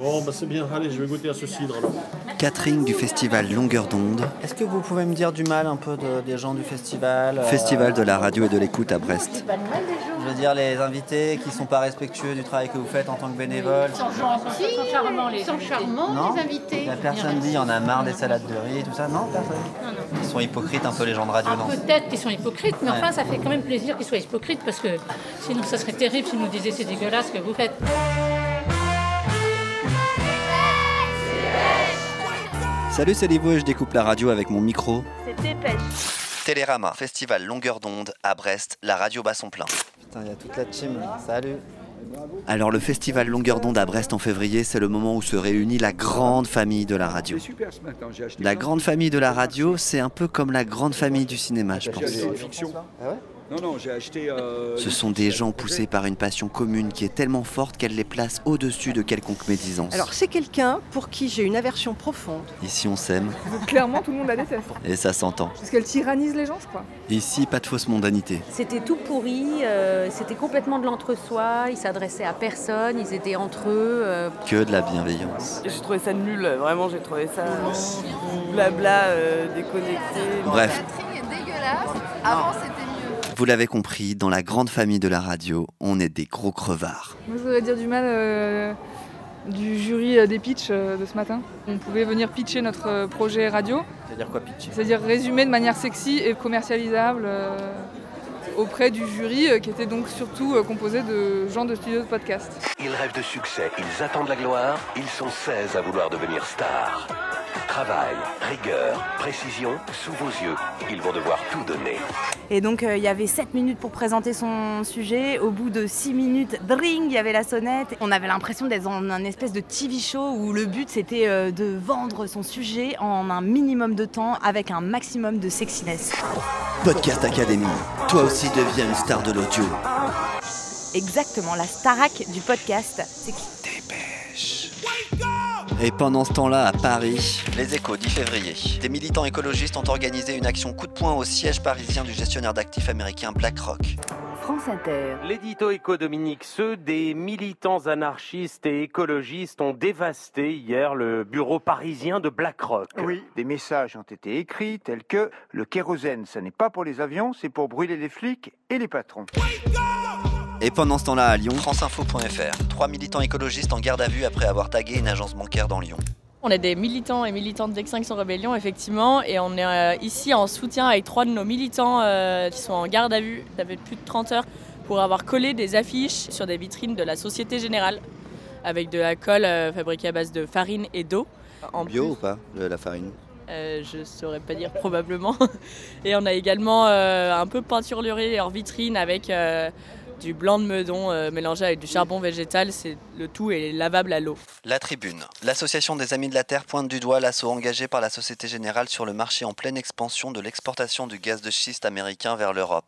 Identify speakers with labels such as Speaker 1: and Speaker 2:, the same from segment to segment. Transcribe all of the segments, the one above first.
Speaker 1: Bon, bah c'est bien, allez, je vais goûter à ce cidre alors.
Speaker 2: Catherine du festival Longueur d'onde.
Speaker 3: Est-ce que vous pouvez me dire du mal un peu de- des gens du festival euh,
Speaker 2: Festival de la radio et de l'écoute à Brest.
Speaker 3: Je veux dire les invités qui sont pas respectueux du travail que vous faites en tant que bénévole.
Speaker 4: Ils sont charmants, les Ils sont charmants,
Speaker 3: Non
Speaker 4: les invités.
Speaker 3: La personne dit, on a marre des salades de riz, tout ça. Non, personne. Ils sont hypocrites un peu les gens de radio,
Speaker 4: Ah,
Speaker 3: non
Speaker 4: Peut-être qu'ils sont hypocrites, mais
Speaker 3: Ouais.
Speaker 4: enfin, ça fait quand même plaisir qu'ils soient hypocrites parce que sinon, ça serait terrible s'ils nous disaient c'est dégueulasse ce que vous faites.
Speaker 2: Salut, c'est Livo et je découpe la radio avec mon micro.
Speaker 5: C'était pêche.
Speaker 2: Télérama, festival Longueur d'onde à Brest, la radio bat son plein.
Speaker 3: Putain, il y a toute la team. là. Salut.
Speaker 2: Alors le festival Longueur d'onde à Brest en février, c'est le moment où se réunit la grande famille de la radio. La grande famille de la radio, c'est un peu comme la grande famille du cinéma, je pense.
Speaker 6: Non, non, j'ai acheté. euh,
Speaker 2: Ce sont des gens poussés par une passion commune qui est tellement forte qu'elle les place au-dessus de quelconque médisance.
Speaker 5: Alors c'est quelqu'un pour qui j'ai une aversion profonde.
Speaker 2: Ici on s'aime
Speaker 7: Clairement, tout le monde la déteste.
Speaker 2: et ça s'entend.
Speaker 7: Parce qu'elle tyrannise les gens, je crois.
Speaker 2: Ici, pas de fausse mondanité.
Speaker 8: C'était tout pourri, euh, c'était complètement de l'entre-soi, ils s'adressaient à personne, ils étaient entre eux. euh,
Speaker 2: Que de la bienveillance.
Speaker 9: J'ai trouvé ça nul, vraiment j'ai trouvé ça blabla, euh, déconnecté.
Speaker 2: Bref,
Speaker 10: est dégueulasse. Avant.
Speaker 2: Vous l'avez compris, dans la grande famille de la radio, on est des gros crevards.
Speaker 7: Moi, je voudrais dire du mal euh, du jury euh, des pitchs euh, de ce matin. On pouvait venir pitcher notre projet radio,
Speaker 3: C'est-à-dire quoi, pitcher?
Speaker 7: C'est-à-dire résumer de manière sexy et commercialisable euh, auprès du jury euh, qui était donc surtout euh, composé de gens de studios de podcast.
Speaker 11: Ils rêvent de succès, ils attendent la gloire, ils sont 16 à vouloir devenir stars. Travail, rigueur, précision, sous vos yeux, ils vont devoir tout donner.
Speaker 5: Et donc euh, il y avait 7 minutes pour présenter son sujet. Au bout de 6 minutes, dring, il y avait la sonnette. On avait l'impression d'être dans un espèce de TV show où le but c'était euh, de vendre son sujet en un minimum de temps avec un maximum de sexiness.
Speaker 2: Podcast Academy, toi aussi deviens une star de l'audio.
Speaker 5: Exactement, la starac du podcast. C'est qui?
Speaker 2: Et pendant ce temps-là, à Paris, les échos 10 février, des militants écologistes ont organisé une action coup de poing au siège parisien du gestionnaire d'actifs américain BlackRock.
Speaker 8: France Inter.
Speaker 12: L'édito éco-Dominique, ceux des militants anarchistes et écologistes ont dévasté hier le bureau parisien de BlackRock.
Speaker 13: Oui, des messages ont été écrits tels que le kérosène, ça n'est pas pour les avions, c'est pour brûler les flics et les patrons.
Speaker 2: Et pendant ce temps-là, à Lyon, franceinfo.fr, trois militants écologistes en garde à vue après avoir tagué une agence bancaire dans Lyon.
Speaker 9: On est des militants et militantes d'Extinction Rebellion effectivement et on est euh, ici en soutien avec trois de nos militants euh, qui sont en garde à vue, ça fait plus de 30 heures, pour avoir collé des affiches sur des vitrines de la Société Générale avec de la colle euh, fabriquée à base de farine et d'eau. En
Speaker 2: Bio
Speaker 9: plus-
Speaker 2: ou pas, le- la farine
Speaker 9: Euh, je saurais pas dire probablement. Et on a également euh, un peu peinturluré leur vitrine avec euh, du blanc de meudon euh, mélangé avec du charbon végétal. Le tout est lavable à l'eau.
Speaker 2: La Tribune. L'association des Amis de la Terre pointe du doigt l'assaut engagé par la Société Générale sur le marché en pleine expansion de l'exportation du gaz de schiste américain vers l'Europe.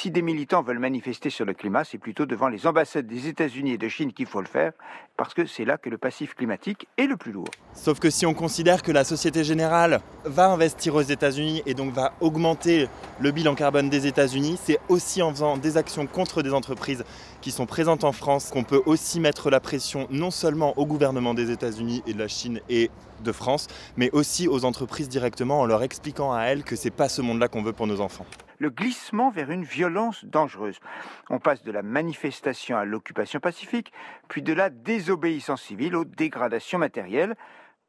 Speaker 13: Si des militants veulent manifester sur le climat, c'est plutôt devant les ambassades des États-Unis et de Chine qu'il faut le faire, parce que c'est là que le passif climatique est le plus lourd.
Speaker 14: Sauf que si on considère que la Société Générale va investir aux États-Unis et donc va augmenter le bilan carbone des États-Unis, c'est aussi en faisant des actions contre des entreprises qui sont présentes en France qu'on peut aussi mettre la pression non seulement au gouvernement des États-Unis et de la Chine et de France, mais aussi aux entreprises directement en leur expliquant à elles que c'est pas ce monde-là qu'on veut pour nos enfants.
Speaker 13: Le glissement vers une violence dangereuse. On passe de la manifestation à l'occupation pacifique, puis de la désobéissance civile aux dégradations matérielles.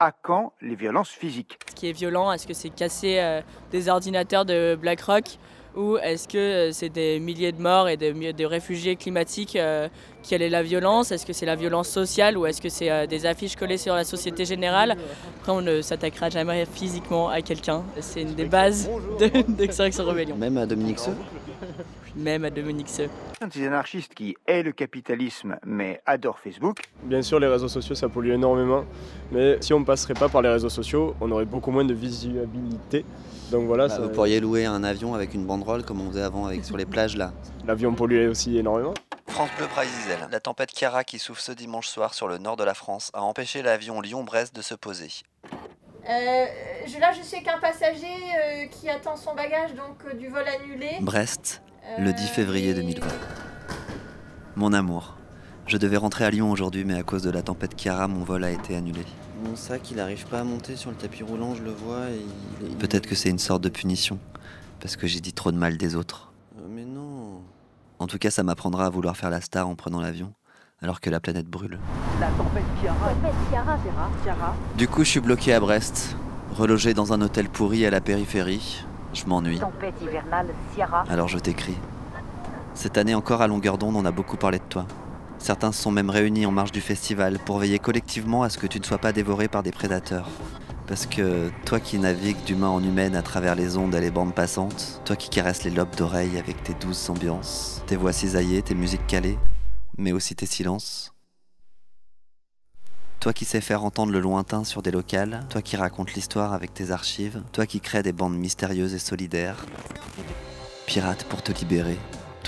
Speaker 13: À quand les violences physiques?
Speaker 9: Ce qui est violent, est-ce que c'est casser euh, des ordinateurs de BlackRock ou est-ce que euh, c'est des milliers de morts et de, mi- de réfugiés climatiques euh, Quelle est la violence? Est-ce que c'est la violence sociale ou est-ce que c'est euh, des affiches collées sur la Société Générale? Après, on ne s'attaquera jamais physiquement à quelqu'un. C'est une des bases de- d'Extinction Rebellion.
Speaker 2: Même à Dominique Seux?
Speaker 9: Même à Dominique Seux.
Speaker 13: Un de ces anarchistes qui hait le capitalisme mais adore Facebook.
Speaker 15: Bien sûr, les réseaux sociaux, ça pollue énormément. Mais si on ne passerait pas par les réseaux sociaux, on aurait beaucoup moins de visibilité. Donc voilà,
Speaker 2: Bah,
Speaker 15: ça-
Speaker 2: Vous pourriez louer un avion avec une banderole comme on faisait avant avec, sur les plages là.
Speaker 15: l'avion polluait aussi énormément.
Speaker 2: France Bleu Praisizel. La tempête Chiara qui souffle ce dimanche soir sur le nord de la France a empêché l'avion Lyon-Brest de se poser.
Speaker 10: Euh, je- là, je suis avec un passager euh, qui attend son bagage, donc euh, du vol annulé.
Speaker 2: Brest, le 10 février 2020. Mon amour, Je devais rentrer à Lyon aujourd'hui, mais à cause de la tempête Chiara, mon vol a été annulé.
Speaker 3: Mon sac, il n'arrive pas à monter sur le tapis roulant, je le vois. Et il est-
Speaker 2: Peut-être que c'est une sorte de punition, parce que j'ai dit trop de mal des autres.
Speaker 3: Euh, Mais non.
Speaker 2: En tout cas, ça m'apprendra à vouloir faire la star en prenant l'avion, alors que la planète brûle.
Speaker 16: La tempête Chiara. Tempête Chiara, Vera. Chiara.
Speaker 2: Du coup, je suis bloqué à Brest, relogé dans un hôtel pourri à la périphérie. Je m'ennuie.
Speaker 16: Tempête hivernale, Ciara.
Speaker 2: Alors je t'écris. Cette année encore à longueur d'onde, on a beaucoup parlé de toi. Certains se sont même réunis en marge du festival pour veiller collectivement à ce que tu ne sois pas dévoré par des prédateurs. Parce que toi qui navigues d'humain en humaine à travers les ondes et les bandes passantes, toi qui caresses les lobes d'oreilles avec tes douces ambiances, tes voix cisaillées, tes musiques calées, mais aussi tes silences. Toi qui sais faire entendre le lointain sur des locales, toi qui racontes l'histoire avec tes archives, toi qui crées des bandes mystérieuses et solidaires, pirate pour te libérer,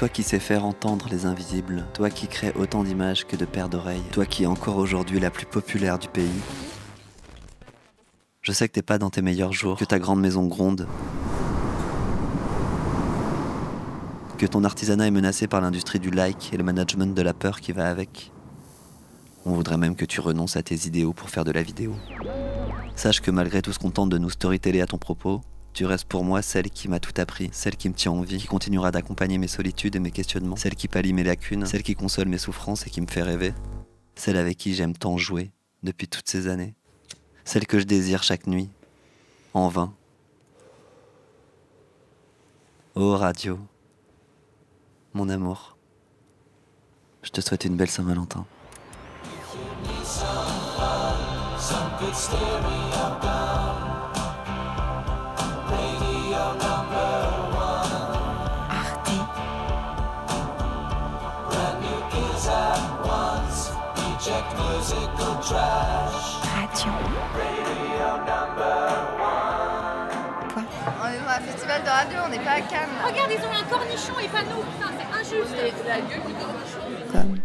Speaker 2: toi qui sais faire entendre les invisibles, toi qui crée autant d'images que de paires d'oreilles, toi qui es encore aujourd'hui la plus populaire du pays. Je sais que t'es pas dans tes meilleurs jours, que ta grande maison gronde, que ton artisanat est menacé par l'industrie du like et le management de la peur qui va avec. On voudrait même que tu renonces à tes idéaux pour faire de la vidéo. Sache que malgré tout ce qu'on tente de nous storyteller à ton propos, tu restes pour moi celle qui m'a tout appris, celle qui me tient en vie, qui continuera d'accompagner mes solitudes et mes questionnements, celle qui pallie mes lacunes, celle qui console mes souffrances et qui me fait rêver, celle avec qui j'aime tant jouer depuis toutes ces années, celle que je désire chaque nuit, en vain. Oh radio, mon amour, je te souhaite une belle Saint-Valentin.
Speaker 5: On est dans un festival de radio, on n'est pas à Cannes.
Speaker 10: Regarde, ils ont un cornichon et pas nous. Putain, c'est injuste.
Speaker 5: Comme